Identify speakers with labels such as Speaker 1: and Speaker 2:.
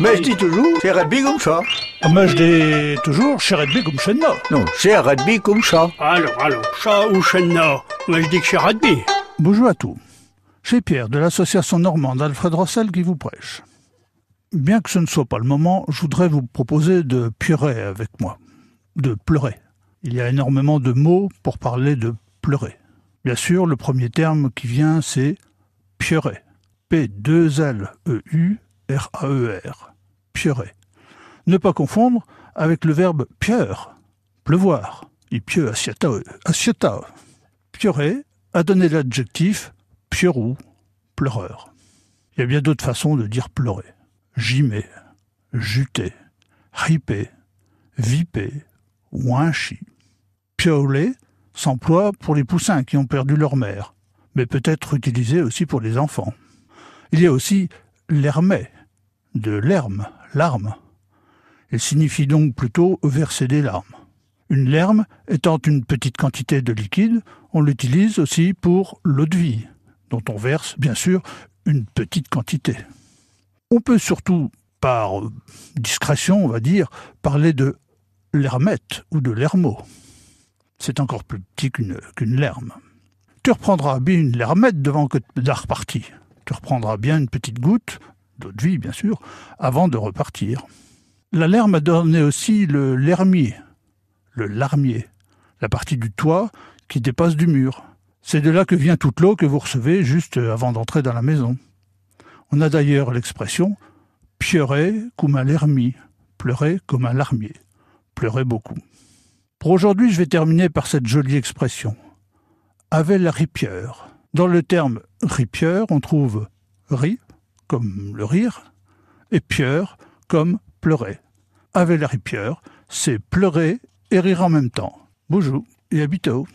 Speaker 1: Mais je dis toujours, c'est rugby comme ça.
Speaker 2: Mais je dis toujours, c'est rugby comme chenna.
Speaker 1: Non, c'est rugby comme ça.
Speaker 3: Alors, alors, chat ou chenna Mais je dis que c'est rugby.
Speaker 2: Bonjour à tous. C'est Pierre de l'association normande Alfred Rossel qui vous prêche. Bien que ce ne soit pas le moment, je voudrais vous proposer de piorer avec moi, de pleurer. Il y a énormément de mots pour parler de pleurer. Bien sûr, le premier terme qui vient, c'est piorer. P-2-L-E-U R-A-E-R, pierrer. Ne pas confondre avec le verbe pieur, pleuvoir. Il pieu assieta. Piorer a donné l'adjectif pierrou, pleureur. Il y a bien d'autres façons de dire pleurer. Gimer, juter, riper, viper, ouinchi. Pioler s'emploie pour les poussins qui ont perdu leur mère, mais peut être utilisé aussi pour les enfants. Il y a aussi l'hermet, de l'herme, larme. Il signifie donc plutôt verser des larmes. Une lerme étant une petite quantité de liquide, on l'utilise aussi pour l'eau de vie, dont on verse bien sûr une petite quantité. On peut surtout, par discrétion, on va dire, parler de l'hermette ou de l'hermot. C'est encore plus petit qu'une qu'une lerme. Tu reprendras bien une lermette devant que repartir. Tu reprendras bien une petite goutte, d'eau de vie bien sûr, avant de repartir. La lerme a donné aussi le lermier, le larmier, la partie du toit qui dépasse du mur. C'est de là que vient toute l'eau que vous recevez juste avant d'entrer dans la maison. On a d'ailleurs l'expression pieurer comme un lermi, pleurer comme un larmier, pleurer beaucoup. Pour aujourd'hui, je vais terminer par cette jolie expression. Avec la ripieur. Dans le terme ripieur, on trouve ri, comme le rire, et pieur, comme pleurer. Avec la ripieur, c'est pleurer et rire en même temps. Bonjour et à bientôt.